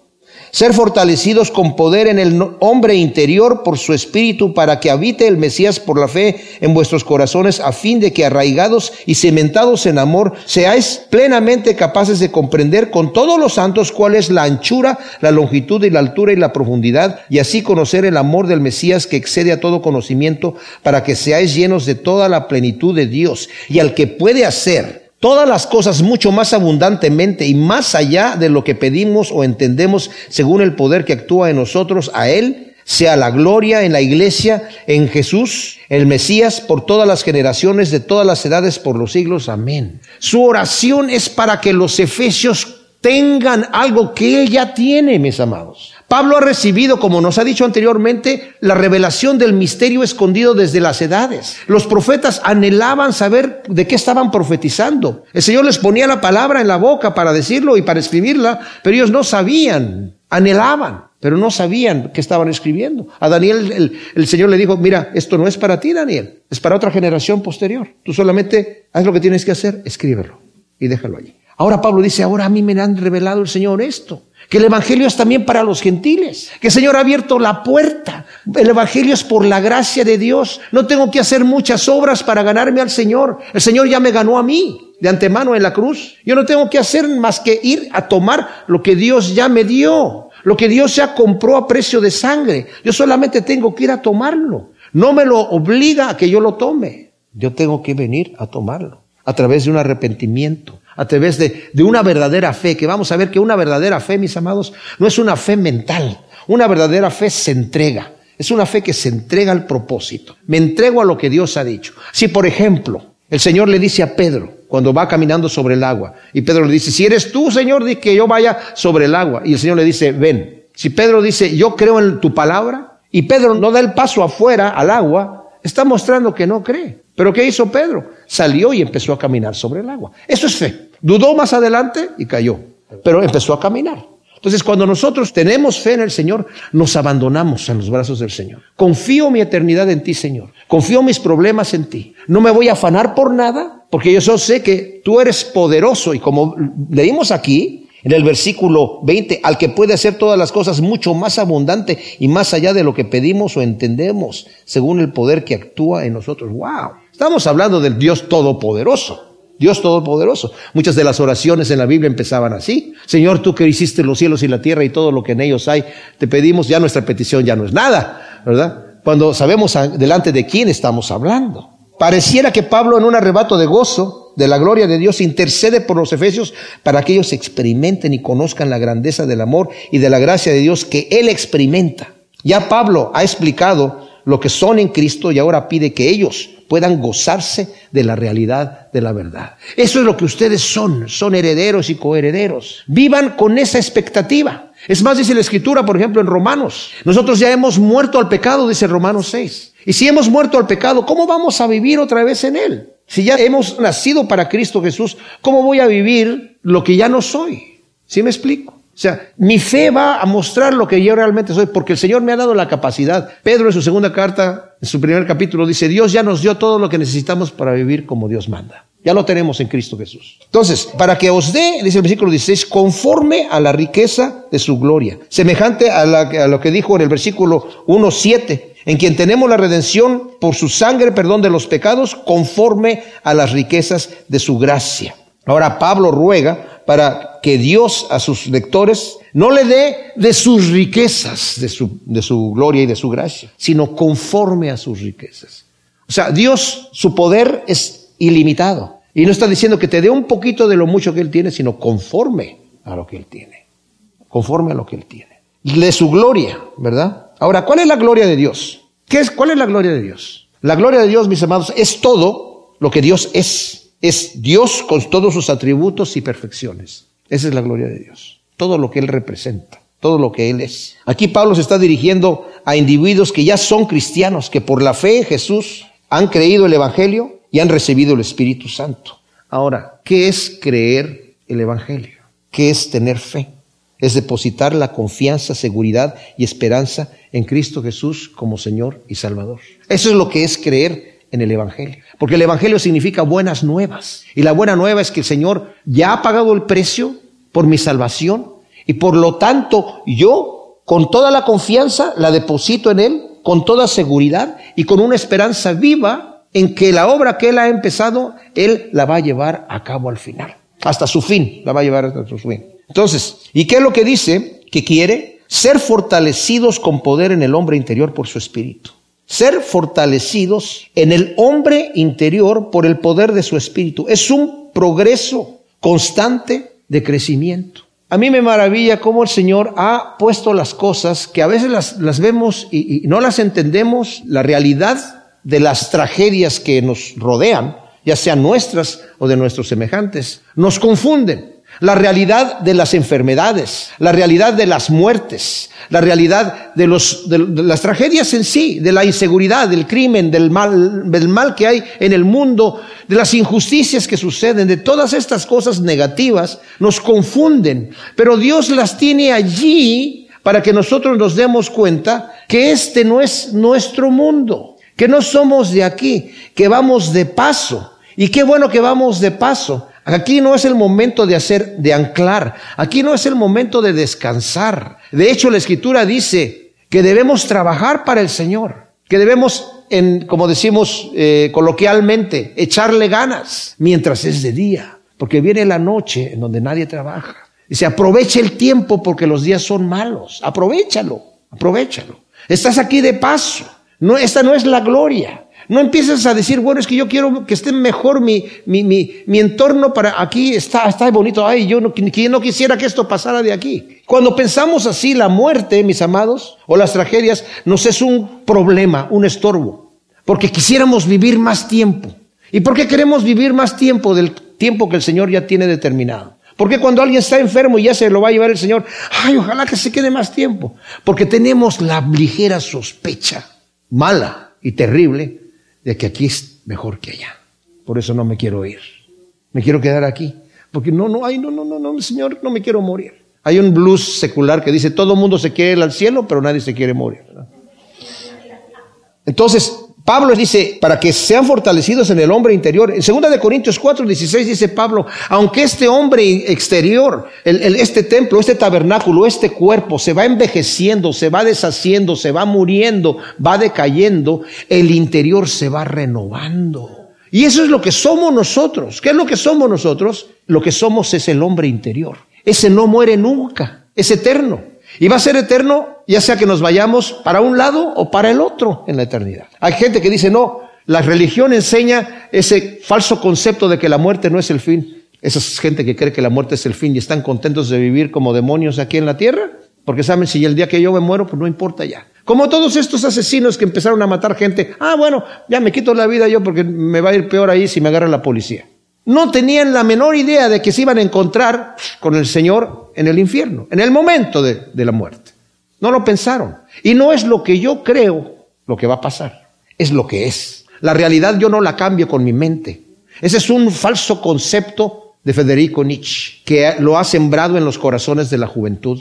Speaker 1: ser fortalecidos con poder en el hombre interior por su espíritu para que habite el Mesías por la fe en vuestros corazones a fin de que arraigados y cementados en amor seáis plenamente capaces de comprender con todos los santos cuál es la anchura, la longitud y la altura y la profundidad y así conocer el amor del Mesías que excede a todo conocimiento para que seáis llenos de toda la plenitud de Dios. Y al que puede hacer todas las cosas mucho más abundantemente y más allá de lo que pedimos o entendemos según el poder que actúa en nosotros, a Él sea la gloria en la iglesia, en Jesús, el Mesías, por todas las generaciones, de todas las edades, por los siglos. Amén. Su oración es para que los efesios tengan algo que Él ya tiene, mis amados. Pablo ha recibido, como nos ha dicho anteriormente, la revelación del misterio escondido desde las edades. Los profetas anhelaban saber de qué estaban profetizando. El Señor les ponía la palabra en la boca para decirlo y para escribirla, pero ellos no sabían anhelaban, pero no sabían qué estaban escribiendo. A Daniel el, el, Señor le dijo, mira, esto no es para ti, Daniel, es para otra generación posterior. Tú solamente haz lo que tienes que hacer, escríbelo y déjalo allí. Ahora Pablo dice, ahora a mí me han revelado el Señor esto, que el Evangelio es también para los gentiles, que el Señor ha abierto la puerta. El Evangelio es por la gracia de Dios. No tengo que hacer muchas obras para ganarme al Señor. El Señor ya me ganó a mí de antemano en la cruz. Yo no tengo que hacer más que ir a tomar lo que Dios ya me dio, lo que Dios ya compró a precio de sangre. Yo solamente tengo que ir a tomarlo. No me lo obliga a que yo lo tome. Yo tengo que venir a tomarlo a través de un arrepentimiento a través de, de, una verdadera fe, que vamos a ver que una verdadera fe, mis amados, no es una fe mental, una verdadera fe se entrega, es una fe que se entrega al propósito, me entrego a lo que Dios ha dicho. Si por ejemplo el Señor le dice a Pedro, cuando va caminando sobre el agua, y Pedro le dice, si eres tú, Señor, di que yo vaya sobre el agua, y el Señor le dice, ven. Si Pedro dice, yo creo en tu palabra, y Pedro no da el paso afuera al agua, está mostrando que no cree. Pero ¿qué hizo Pedro? Salió y empezó a caminar sobre el agua. Eso es fe. Dudó más adelante y cayó, pero empezó a caminar. Entonces, cuando nosotros tenemos fe en el Señor, nos abandonamos en los brazos del Señor. Confío mi eternidad en ti, Señor. Confío mis problemas en ti. No me voy a afanar por nada, porque yo sé que tú eres poderoso. Y como leímos aquí, en el versículo 20, al que puede hacer todas las cosas mucho más abundante y más allá de lo que pedimos o entendemos, según el poder que actúa en nosotros. ¡Wow! Estamos hablando del Dios Todopoderoso. Dios Todopoderoso. Muchas de las oraciones en la Biblia empezaban así. Señor, tú que hiciste los cielos y la tierra y todo lo que en ellos hay, te pedimos, ya nuestra petición ya no es nada, ¿verdad? Cuando sabemos delante de quién estamos hablando. Pareciera que Pablo en un arrebato de gozo de la gloria de Dios intercede por los efesios para que ellos experimenten y conozcan la grandeza del amor y de la gracia de Dios que él experimenta. Ya Pablo ha explicado lo que son en Cristo y ahora pide que ellos puedan gozarse de la realidad de la verdad. Eso es lo que ustedes son, son herederos y coherederos. Vivan con esa expectativa. Es más, dice la escritura, por ejemplo, en Romanos, nosotros ya hemos muerto al pecado, dice Romanos 6. Y si hemos muerto al pecado, ¿cómo vamos a vivir otra vez en él? Si ya hemos nacido para Cristo Jesús, ¿cómo voy a vivir lo que ya no soy? ¿Sí me explico? O sea, mi fe va a mostrar lo que yo realmente soy, porque el Señor me ha dado la capacidad. Pedro en su segunda carta, en su primer capítulo, dice, Dios ya nos dio todo lo que necesitamos para vivir como Dios manda. Ya lo tenemos en Cristo Jesús. Entonces, para que os dé, dice el versículo 16, conforme a la riqueza de su gloria, semejante a, a lo que dijo en el versículo 1.7, en quien tenemos la redención por su sangre, perdón de los pecados, conforme a las riquezas de su gracia. Ahora Pablo ruega para que Dios a sus lectores no le dé de sus riquezas, de su, de su gloria y de su gracia, sino conforme a sus riquezas. O sea, Dios, su poder es ilimitado. Y no está diciendo que te dé un poquito de lo mucho que Él tiene, sino conforme a lo que Él tiene. Conforme a lo que Él tiene. De su gloria, ¿verdad? Ahora, ¿cuál es la gloria de Dios? ¿Qué es, ¿Cuál es la gloria de Dios? La gloria de Dios, mis amados, es todo lo que Dios es es Dios con todos sus atributos y perfecciones. Esa es la gloria de Dios. Todo lo que Él representa, todo lo que Él es. Aquí Pablo se está dirigiendo a individuos que ya son cristianos, que por la fe en Jesús han creído el Evangelio y han recibido el Espíritu Santo. Ahora, ¿qué es creer el Evangelio? ¿Qué es tener fe? Es depositar la confianza, seguridad y esperanza en Cristo Jesús como Señor y Salvador. Eso es lo que es creer en el Evangelio. Porque el Evangelio significa buenas nuevas. Y la buena nueva es que el Señor ya ha pagado el precio por mi salvación. Y por lo tanto yo, con toda la confianza, la deposito en Él, con toda seguridad y con una esperanza viva en que la obra que Él ha empezado, Él la va a llevar a cabo al final. Hasta su fin, la va a llevar hasta su fin. Entonces, ¿y qué es lo que dice? Que quiere ser fortalecidos con poder en el hombre interior por su espíritu ser fortalecidos en el hombre interior por el poder de su espíritu. Es un progreso constante de crecimiento. A mí me maravilla cómo el Señor ha puesto las cosas que a veces las, vemos y, y no las entendemos, la realidad de las tragedias que nos rodean, ya sean nuestras o de nuestros semejantes, nos confunden la realidad de las enfermedades, la realidad de las muertes, la realidad de, los, de, las tragedias en sí, de la inseguridad, del crimen, del mal, del mal que hay en el mundo, de las injusticias que suceden, de todas estas cosas negativas, nos confunden. Pero Dios las tiene allí para que nosotros nos demos cuenta que este no es nuestro mundo, que no somos de aquí, que vamos de paso. Y qué bueno que vamos de paso. Aquí no es el momento de hacer, de anclar. Aquí no es el momento de descansar. De hecho, la escritura dice que debemos trabajar para el Señor, que debemos, en, como decimos eh, coloquialmente, echarle ganas mientras es de día, porque viene la noche en donde nadie trabaja. Dice, aproveche el tiempo porque los días son malos. Aprovechalo, aprovechalo. Estás aquí de paso. No, esta no es la gloria. No empieces a decir, bueno, es que yo quiero que esté mejor mi, mi, mi, mi entorno para aquí, está, está bonito, ay, yo no, no quisiera que esto pasara de aquí. Cuando pensamos así, la muerte, mis amados, o las tragedias, nos es un problema, un estorbo, porque quisiéramos vivir más tiempo. ¿Y por qué queremos vivir más tiempo del tiempo que el Señor ya tiene determinado? Porque cuando alguien está enfermo y ya se lo va a llevar el Señor, ay, ojalá que se quede más tiempo. Porque tenemos la ligera sospecha, mala y terrible, de que aquí es mejor que allá. Por eso no me quiero ir. Me quiero quedar aquí. Porque no, no, ay, no, no, no, no, Señor, no me quiero morir. Hay un blues secular que dice, todo el mundo se quiere ir al cielo, pero nadie se quiere morir. Entonces, Pablo dice, para que sean fortalecidos en el hombre interior. En 2 de Corintios 4, 16 dice Pablo, aunque este hombre exterior, este templo, este tabernáculo, este cuerpo se va envejeciendo, se va deshaciendo, se va muriendo, va decayendo, el interior se va renovando. Y eso es lo que somos nosotros. ¿Qué es lo que somos nosotros? Lo que somos es el hombre interior. Ese no muere nunca, es eterno. Y va a ser eterno, ya sea que nos vayamos para un lado o para el otro en la eternidad. Hay gente que dice, no, la religión enseña ese falso concepto de que la muerte no es el fin. Esa es gente que cree que la muerte es el fin y están contentos de vivir como demonios aquí en la tierra, porque saben si el día que yo me muero, pues no importa ya. Como todos estos asesinos que empezaron a matar gente, ah, bueno, ya me quito la vida yo porque me va a ir peor ahí si me agarra la policía no tenían la menor idea de que se iban a encontrar con el Señor en el infierno, en el momento de, la muerte. No lo pensaron. Y no es lo que yo creo lo que va a pasar, es lo que es. La realidad yo no la cambio con mi mente. Ese es un falso concepto de Federico Nietzsche, que lo ha sembrado en los corazones de la juventud.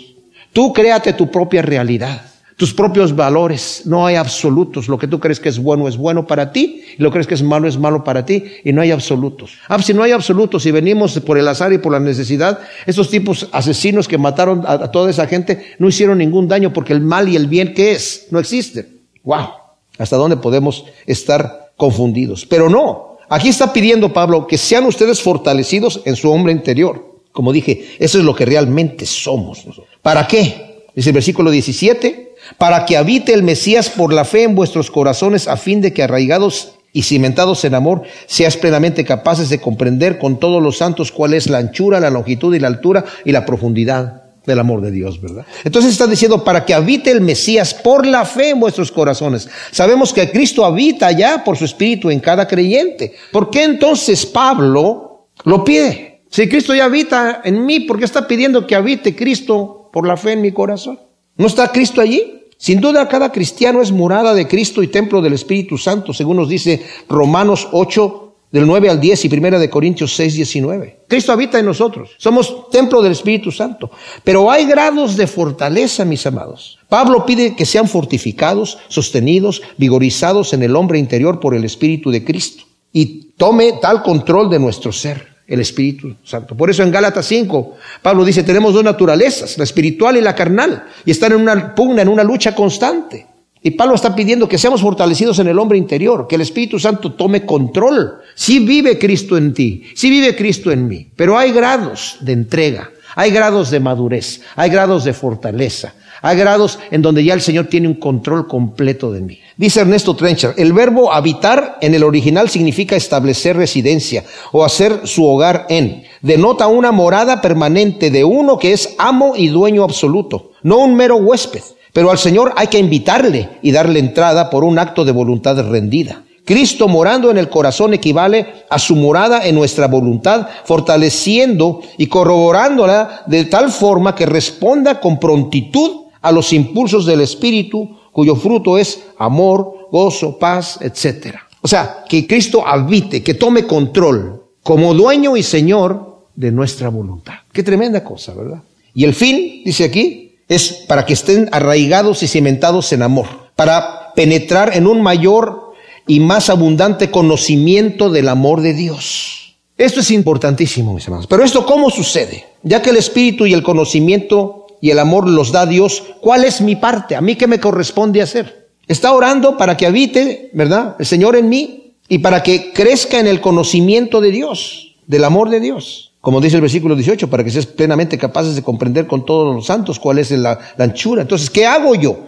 Speaker 1: Tú créate tu propia realidad tus propios valores. No hay absolutos. Lo que tú crees que es bueno es bueno para ti y lo que crees que es malo es malo para ti y no hay absolutos. Ah, si no hay absolutos y venimos por el azar y por la necesidad, esos tipos asesinos que mataron a, toda esa gente no hicieron ningún daño porque el mal y el bien que es no existen. Wow. ¿Hasta dónde podemos estar confundidos? Pero no. Aquí está pidiendo Pablo que sean ustedes fortalecidos en su hombre interior. Como dije, eso es lo que realmente somos. ¿Para qué? Dice el versículo 17 para que habite el Mesías por la fe en vuestros corazones, a fin de que arraigados y cimentados en amor, seas plenamente capaces de comprender con todos los santos cuál es la anchura, la longitud y la altura y la profundidad del amor de Dios, ¿verdad? Entonces está diciendo, para que habite el Mesías por la fe en vuestros corazones. Sabemos que Cristo habita ya por su Espíritu en cada creyente. ¿Por qué entonces Pablo lo pide? Si Cristo ya habita en mí, ¿por qué está pidiendo que habite Cristo por la fe en mi corazón? ¿No está Cristo allí? Sin duda, cada cristiano es morada de Cristo y templo del Espíritu Santo, según nos dice Romanos 8, del 9 al 10 y 1 de Corintios 6, 19. Cristo habita en nosotros. Somos templo del Espíritu Santo. Pero hay grados de fortaleza, mis amados. Pablo pide que sean fortificados, sostenidos, vigorizados en el hombre interior por el Espíritu de Cristo. Y tome tal control de nuestro ser el Espíritu Santo. Por eso en Gálatas 5, Pablo dice, tenemos dos naturalezas, la espiritual y la carnal, y están en una pugna, en una lucha constante. Y Pablo está pidiendo que seamos fortalecidos en el hombre interior, que el Espíritu Santo tome control. Si vive Cristo en ti, si vive Cristo en mí, pero hay grados de entrega, hay grados de madurez, hay grados de fortaleza, hay grados en donde ya el Señor tiene un control completo de mí. Dice Ernesto Trencher, el verbo habitar en el original significa establecer residencia o hacer su hogar en. Denota una morada permanente de uno que es amo y dueño absoluto, no un mero huésped. Pero al Señor hay que invitarle y darle entrada por un acto de voluntad rendida. Cristo morando en el corazón equivale a su morada en nuestra voluntad, fortaleciendo y corroborándola de tal forma que responda con prontitud a los impulsos del Espíritu, cuyo fruto es amor, gozo, paz, etc. O sea, que Cristo habite, que tome control como dueño y Señor de nuestra voluntad. Qué tremenda cosa, ¿verdad? Y el fin, dice aquí, es para que estén arraigados y cimentados en amor, para penetrar en un mayor y más abundante conocimiento del amor de Dios. Esto es importantísimo, mis hermanos. Pero esto cómo sucede? Ya que el espíritu y el conocimiento y el amor los da Dios, ¿cuál es mi parte? ¿A mí qué me corresponde hacer? Está orando para que habite, ¿verdad? El Señor en mí y para que crezca en el conocimiento de Dios, del amor de Dios. Como dice el versículo 18, para que seas plenamente capaces de comprender con todos los santos cuál es la, anchura. Entonces, ¿qué hago yo?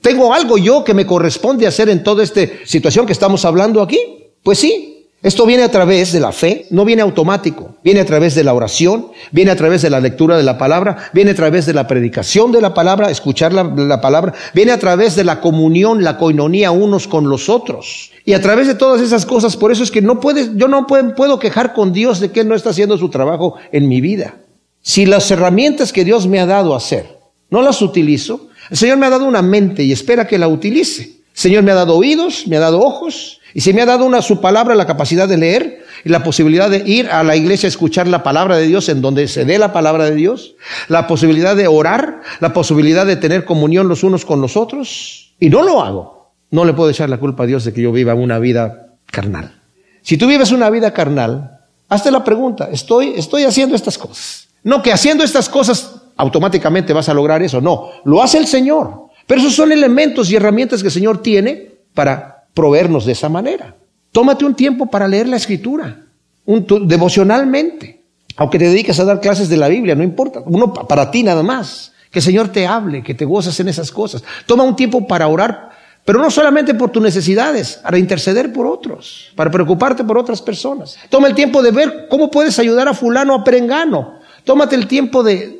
Speaker 1: ¿Tengo algo yo que me corresponde hacer en toda esta situación que estamos hablando aquí? Pues sí, esto viene a través de la fe, no viene automático, viene a través de la oración, viene a través de la lectura de la palabra, viene a través de la predicación de la palabra, escuchar la, palabra, viene a través de la comunión, la coinonía unos con los otros. Y a través de todas esas cosas, por eso es que no puedes, yo no puedo, puedo quejar con Dios de que Él no está haciendo su trabajo en mi vida. Si las herramientas que Dios me ha dado a hacer no las utilizo, el Señor me ha dado una mente y espera que la utilice. Señor me ha dado oídos, me ha dado ojos, y se me ha dado una su palabra la capacidad de leer y la posibilidad de ir a la iglesia a escuchar la palabra de Dios en donde se dé la palabra de Dios, la posibilidad de orar, la posibilidad de tener comunión los unos con los otros. Y no lo hago. No le puedo echar la culpa a Dios de que yo viva una vida carnal. Si tú vives una vida carnal, hazte la pregunta, ¿estoy, estoy haciendo estas cosas? No que haciendo estas cosas automáticamente vas a lograr eso, no, lo hace el Señor. Pero esos son elementos y herramientas que el Señor tiene para proveernos de esa manera. Tómate un tiempo para leer la escritura, un, devocionalmente. Aunque te dediques a dar clases de la Biblia, no importa. Uno para ti nada más. Que el Señor te hable, que te gozas en esas cosas. Toma un tiempo para orar, pero no solamente por tus necesidades, para interceder por otros, para preocuparte por otras personas. Toma el tiempo de ver cómo puedes ayudar a fulano a perengano. Tómate el tiempo de,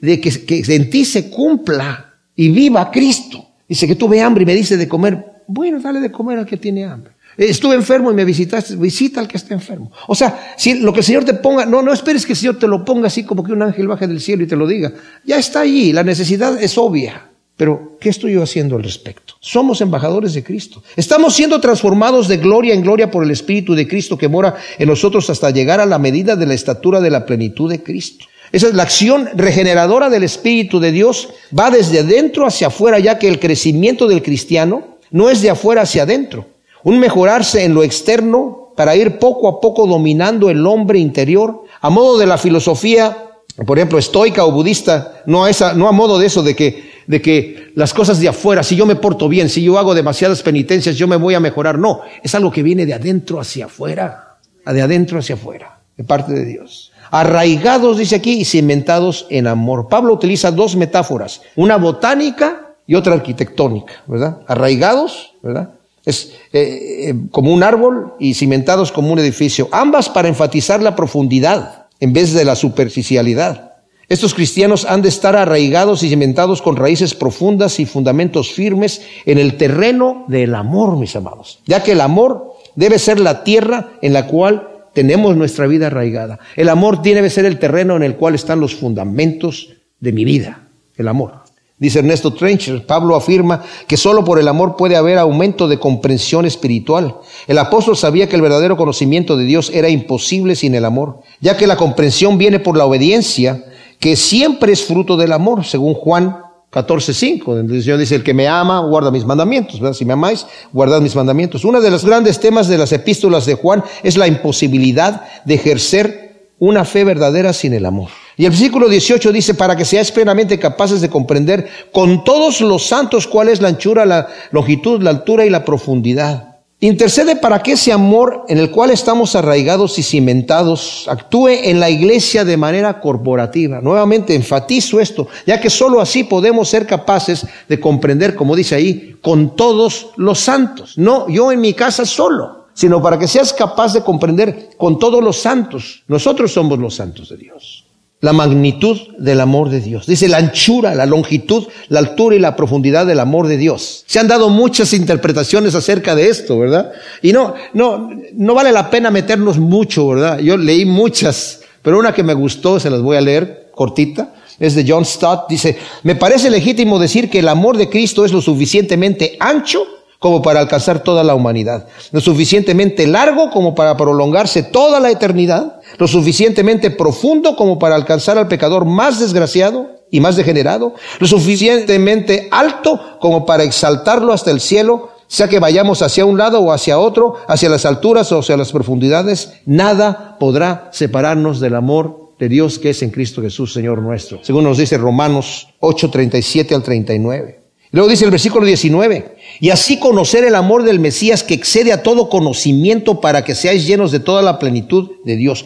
Speaker 1: de, que, que en ti se cumpla y viva Cristo. Dice que tuve hambre y me dice de comer bueno, dale de comer al que tiene hambre. Estuve enfermo y me visitaste, visita al que está enfermo. O sea, si lo que el Señor te ponga, no, no esperes que el Señor te lo ponga así como que un ángel baje del cielo y te lo diga. Ya está allí, la necesidad es obvia. Pero, ¿qué estoy yo haciendo al respecto? Somos embajadores de Cristo. Estamos siendo transformados de gloria en gloria por el Espíritu de Cristo que mora en nosotros hasta llegar a la medida de la estatura de la plenitud de Cristo. Esa es la acción regeneradora del Espíritu de Dios. Va desde adentro hacia afuera, ya que el crecimiento del cristiano no es de afuera hacia adentro. Un mejorarse en lo externo para ir poco a poco dominando el hombre interior, a modo de la filosofía, por ejemplo, estoica o budista, no a, esa, no a modo de eso, de que, de que las cosas de afuera, si yo me porto bien, si yo hago demasiadas penitencias, yo me voy a mejorar. No, es algo que viene de adentro hacia afuera, de adentro hacia afuera, de parte de Dios. Arraigados, dice aquí, y cimentados en amor. Pablo utiliza dos metáforas, una botánica y otra arquitectónica, ¿verdad? Arraigados, ¿verdad? Es eh, eh, como un árbol y cimentados como un edificio. Ambas para enfatizar la profundidad en vez de la superficialidad. Estos cristianos han de estar arraigados y cimentados con raíces profundas y fundamentos firmes en el terreno del amor, mis amados. Ya que el amor debe ser la tierra en la cual tenemos nuestra vida arraigada. El amor tiene que ser el terreno en el cual están los fundamentos de mi vida. El amor. Dice Ernesto Trencher, Pablo afirma que solo por el amor puede haber aumento de comprensión espiritual. El apóstol sabía que el verdadero conocimiento de Dios era imposible sin el amor, ya que la comprensión viene por la obediencia, que siempre es fruto del amor, según Juan 14.5, donde el Señor dice, el que me ama, guarda mis mandamientos, Si me amáis, guardad mis mandamientos. Uno de los grandes temas de las epístolas de Juan es la imposibilidad de ejercer una fe verdadera sin el amor. Y el versículo 18 dice, para que seáis plenamente capaces de comprender con todos los santos cuál es la anchura, la longitud, la altura y la profundidad. Intercede para que ese amor en el cual estamos arraigados y cimentados actúe en la iglesia de manera corporativa. Nuevamente enfatizo esto, ya que sólo así podemos ser capaces de comprender, como dice ahí, con todos los santos. No yo en mi casa solo, sino para que seas capaz de comprender con todos los santos. Nosotros somos los santos de Dios la magnitud del amor de Dios. Dice la anchura, la longitud, la altura y la profundidad del amor de Dios. Se han dado muchas interpretaciones acerca de esto, ¿verdad? Y no, no, no vale la pena meternos mucho, ¿verdad? Yo leí muchas, pero una que me gustó, se las voy a leer, cortita, es de John Stott. Dice, me parece legítimo decir que el amor de Cristo es lo suficientemente ancho como para alcanzar toda la humanidad, lo suficientemente largo como para prolongarse toda la eternidad, lo suficientemente profundo como para alcanzar al pecador más desgraciado y más degenerado, lo suficientemente alto como para exaltarlo hasta el cielo, sea que vayamos hacia un lado o hacia otro, hacia las alturas o hacia las profundidades, nada podrá separarnos del amor de Dios que es en Cristo Jesús, Señor nuestro. Según nos dice Romanos 8, 37 al 39. Luego dice el versículo 19, y así conocer el amor del Mesías que excede a todo conocimiento para que seáis llenos de toda la plenitud de Dios.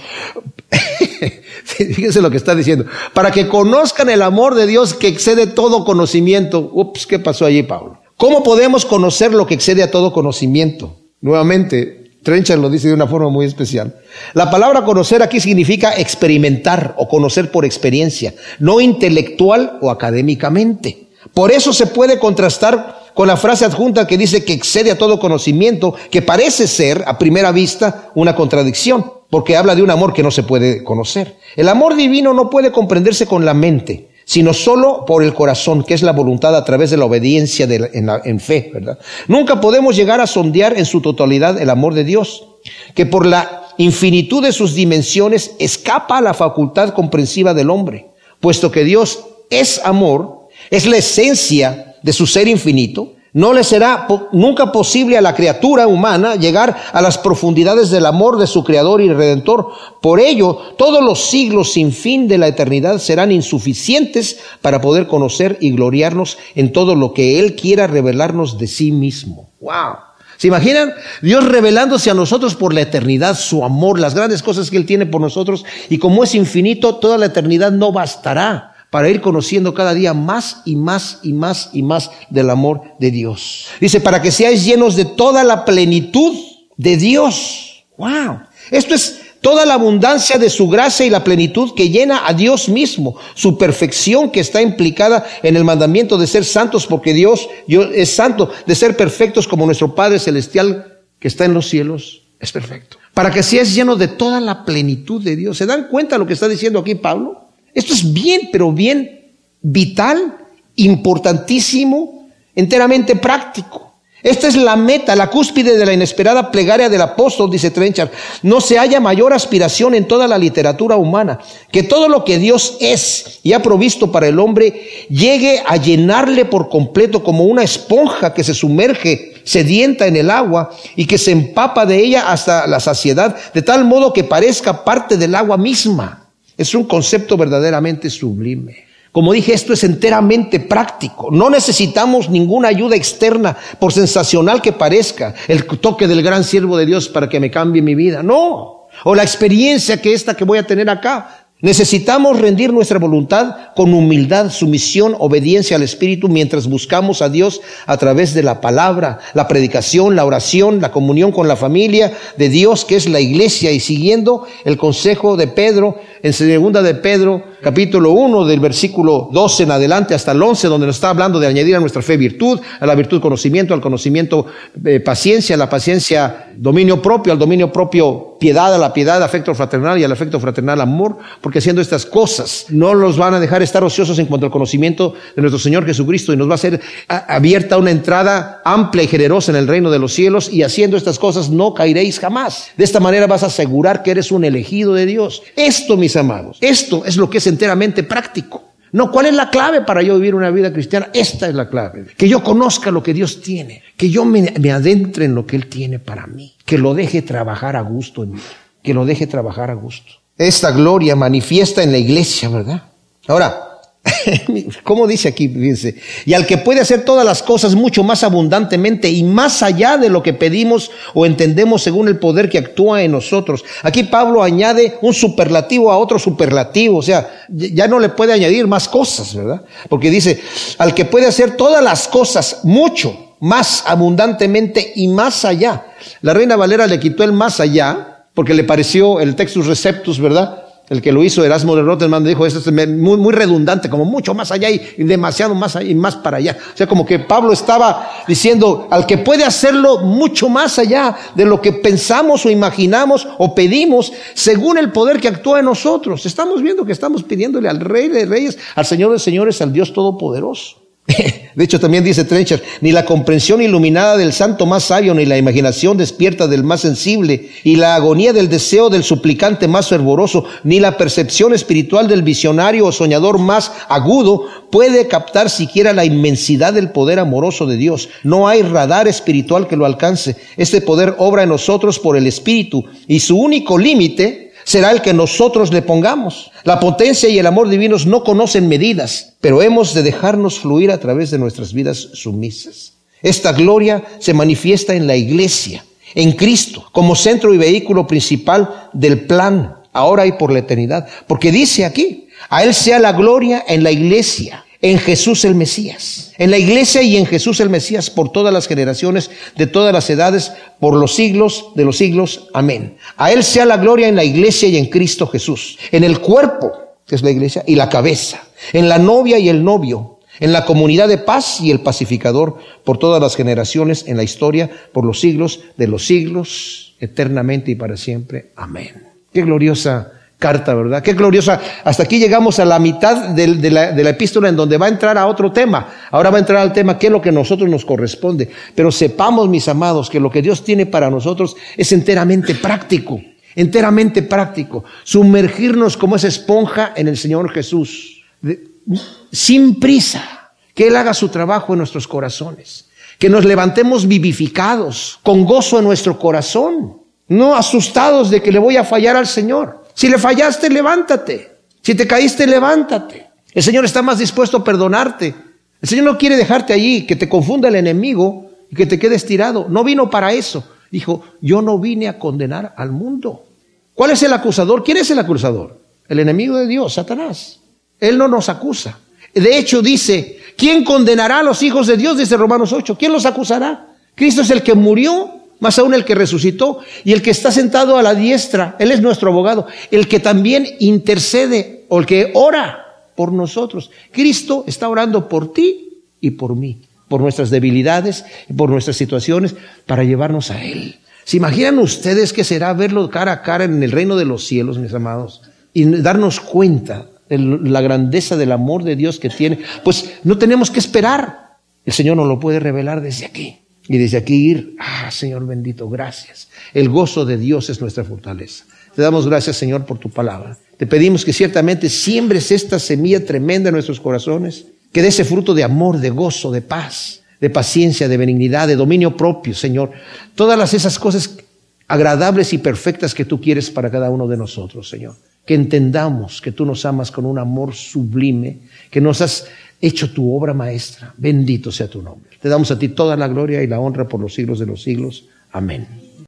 Speaker 1: Fíjense lo que está diciendo. Para que conozcan el amor de Dios que excede todo conocimiento. Ups, ¿qué pasó allí, Pablo? ¿Cómo podemos conocer lo que excede a todo conocimiento? Nuevamente, Trenchard lo dice de una forma muy especial. La palabra conocer aquí significa experimentar o conocer por experiencia, no intelectual o académicamente. Por eso se puede contrastar con la frase adjunta que dice que excede a todo conocimiento, que parece ser a primera vista una contradicción, porque habla de un amor que no se puede conocer. El amor divino no puede comprenderse con la mente, sino solo por el corazón, que es la voluntad a través de la obediencia en, en fe, ¿verdad? Nunca podemos llegar a sondear en su totalidad el amor de Dios, que por la infinitud de sus dimensiones escapa a la facultad comprensiva del hombre, puesto que Dios es amor, es la esencia de su ser infinito, no le será nunca posible a la criatura humana llegar a las profundidades del amor de su Creador y Redentor. Por ello, todos los siglos sin fin de la eternidad serán insuficientes para poder conocer y gloriarnos en todo lo que Él quiera revelarnos de sí mismo. ¡Wow! ¿Se imaginan? Dios revelándose a nosotros por la eternidad, su amor, las grandes cosas que Él tiene por nosotros. Y como es infinito, toda la eternidad no bastará para ir conociendo cada día más y más y más y más del amor de Dios. Dice, para que seáis llenos de toda la plenitud de Dios. Wow. Esto es toda la abundancia de su gracia y la plenitud que llena a Dios mismo, su perfección que está implicada en el mandamiento de ser santos, porque Dios, es santo, de ser perfectos como nuestro Padre Celestial que está en los cielos, es perfecto. Para que seas lleno de toda la plenitud de Dios. ¿Se dan cuenta lo que está diciendo aquí Pablo? Esto es bien, pero bien vital, importantísimo, enteramente práctico. Esta es la meta, la cúspide de la inesperada plegaria del apóstol, dice Trenchard. No se haya mayor aspiración en toda la literatura humana, que todo lo que Dios es y ha provisto para el hombre llegue a llenarle por completo como una esponja que se sumerge sedienta en el agua y que se empapa de ella hasta la saciedad, de tal modo que parezca parte del agua misma. Es un concepto verdaderamente sublime. Como dije, esto es enteramente práctico. No necesitamos ninguna ayuda externa, por sensacional que parezca, el toque del gran siervo de Dios para que me cambie mi vida. No. O la experiencia que esta que voy a tener acá. Necesitamos rendir nuestra voluntad con humildad, sumisión, obediencia al Espíritu mientras buscamos a Dios a través de la palabra, la predicación, la oración, la comunión con la familia de Dios que es la iglesia. Y siguiendo el consejo de Pedro en segunda de Pedro capítulo 1 del versículo 12 en adelante hasta el 11 donde nos está hablando de añadir a nuestra fe virtud, a la virtud conocimiento, al conocimiento eh, paciencia, a la paciencia dominio propio, al dominio propio piedad, a la piedad afecto fraternal y al afecto fraternal amor, porque haciendo estas cosas no los van a dejar estar ociosos en cuanto al conocimiento de nuestro Señor Jesucristo y nos va a ser abierta una entrada amplia y generosa en el reino de los cielos y haciendo estas cosas no caeréis jamás. De esta manera vas a asegurar que eres un elegido de Dios. Esto, mis amados, esto es lo que es enteramente práctico. No, ¿cuál es la clave para yo vivir una vida cristiana? Esta es la clave. Que yo conozca lo que Dios tiene, que yo me, me, adentre en lo que Él tiene para mí, que lo deje trabajar a gusto en mí, que lo deje trabajar a gusto. Esta gloria manifiesta en la iglesia, ¿verdad? Ahora, ¿Cómo dice aquí? Y al que puede hacer todas las cosas mucho más abundantemente y más allá de lo que pedimos o entendemos según el poder que actúa en nosotros. Aquí Pablo añade un superlativo a otro superlativo. O sea, ya no le puede añadir más cosas, ¿verdad? Porque dice, al que puede hacer todas las cosas mucho más abundantemente y más allá. La reina Valera le quitó el más allá porque le pareció el textus receptus, ¿verdad? El que lo hizo, Erasmo de Rotterdam, dijo, esto es muy, muy redundante, como mucho más allá y, demasiado más allá y más para allá. O sea, como que Pablo estaba diciendo, al que puede hacerlo mucho más allá de lo que pensamos o imaginamos o pedimos, según el poder que actúa en nosotros. Estamos viendo que estamos pidiéndole al Rey de Reyes, al Señor de Señores, al Dios Todopoderoso. De hecho, también dice Trencher, ni la comprensión iluminada del santo más sabio, ni la imaginación despierta del más sensible, y la agonía del deseo del suplicante más fervoroso, ni la percepción espiritual del visionario o soñador más agudo puede captar siquiera la inmensidad del poder amoroso de Dios. No hay radar espiritual que lo alcance. Este poder obra en nosotros por el Espíritu, y su único límite será el que nosotros le pongamos. La potencia y el amor divinos no conocen medidas, pero hemos de dejarnos fluir a través de nuestras vidas sumisas. Esta gloria se manifiesta en la iglesia, en Cristo, como centro y vehículo principal del plan, ahora y por la eternidad. Porque dice aquí, a Él sea la gloria en la iglesia en Jesús el Mesías, en la iglesia y en Jesús el Mesías por todas las generaciones, de todas las edades, por los siglos de los siglos. Amén. A Él sea la gloria en la iglesia y en Cristo Jesús, en el cuerpo, que es la iglesia, y la cabeza, en la novia y el novio, en la comunidad de paz y el pacificador, por todas las generaciones, en la historia, por los siglos de los siglos, eternamente y para siempre. Amén. Qué gloriosa carta, ¿verdad? Qué gloriosa. Hasta aquí llegamos a la mitad de, la, epístola en donde va a entrar a otro tema. Ahora va a entrar al tema qué es lo que a nosotros nos corresponde. Pero sepamos, mis amados, que lo que Dios tiene para nosotros es enteramente práctico, enteramente práctico. Sumergirnos como esa esponja en el Señor Jesús, sin prisa, que Él haga su trabajo en nuestros corazones, que nos levantemos vivificados, con gozo en nuestro corazón, no asustados de que le voy a fallar al Señor si le fallaste, levántate. Si te caíste, levántate. El Señor está más dispuesto a perdonarte. El Señor no quiere dejarte allí, que te confunda el enemigo y que te quedes tirado. No vino para eso. Dijo, yo no vine a condenar al mundo. ¿Cuál es el acusador? ¿Quién es el acusador? El enemigo de Dios, Satanás. Él no nos acusa. De hecho dice, ¿quién condenará a los hijos de Dios? Dice Romanos 8. ¿Quién los acusará? Cristo es el que murió más aún el que resucitó y el que está sentado a la diestra, Él es nuestro abogado, el que también intercede o el que ora por nosotros. Cristo está orando por ti y por mí, por nuestras debilidades y por nuestras situaciones, para llevarnos a Él. ¿Se imaginan ustedes que será verlo cara a cara en el reino de los cielos, mis amados? Y darnos cuenta de la grandeza del amor de Dios que tiene. Pues no tenemos que esperar. El Señor nos lo puede revelar desde aquí. Y desde aquí ir, ah, Señor bendito, gracias. El gozo de Dios es nuestra fortaleza. Te damos gracias, Señor, por tu palabra. Te pedimos que ciertamente siembres esta semilla tremenda en nuestros corazones, que dé ese fruto de amor, de gozo, de paz, de paciencia, de benignidad, de dominio propio, Señor. Todas esas cosas agradables y perfectas que tú quieres para cada uno de nosotros, Señor. Que entendamos que tú nos amas con un amor sublime, que nos has hecho tu obra maestra. Bendito sea tu nombre. Te damos a ti toda la gloria y la honra por los siglos de los siglos. Amén.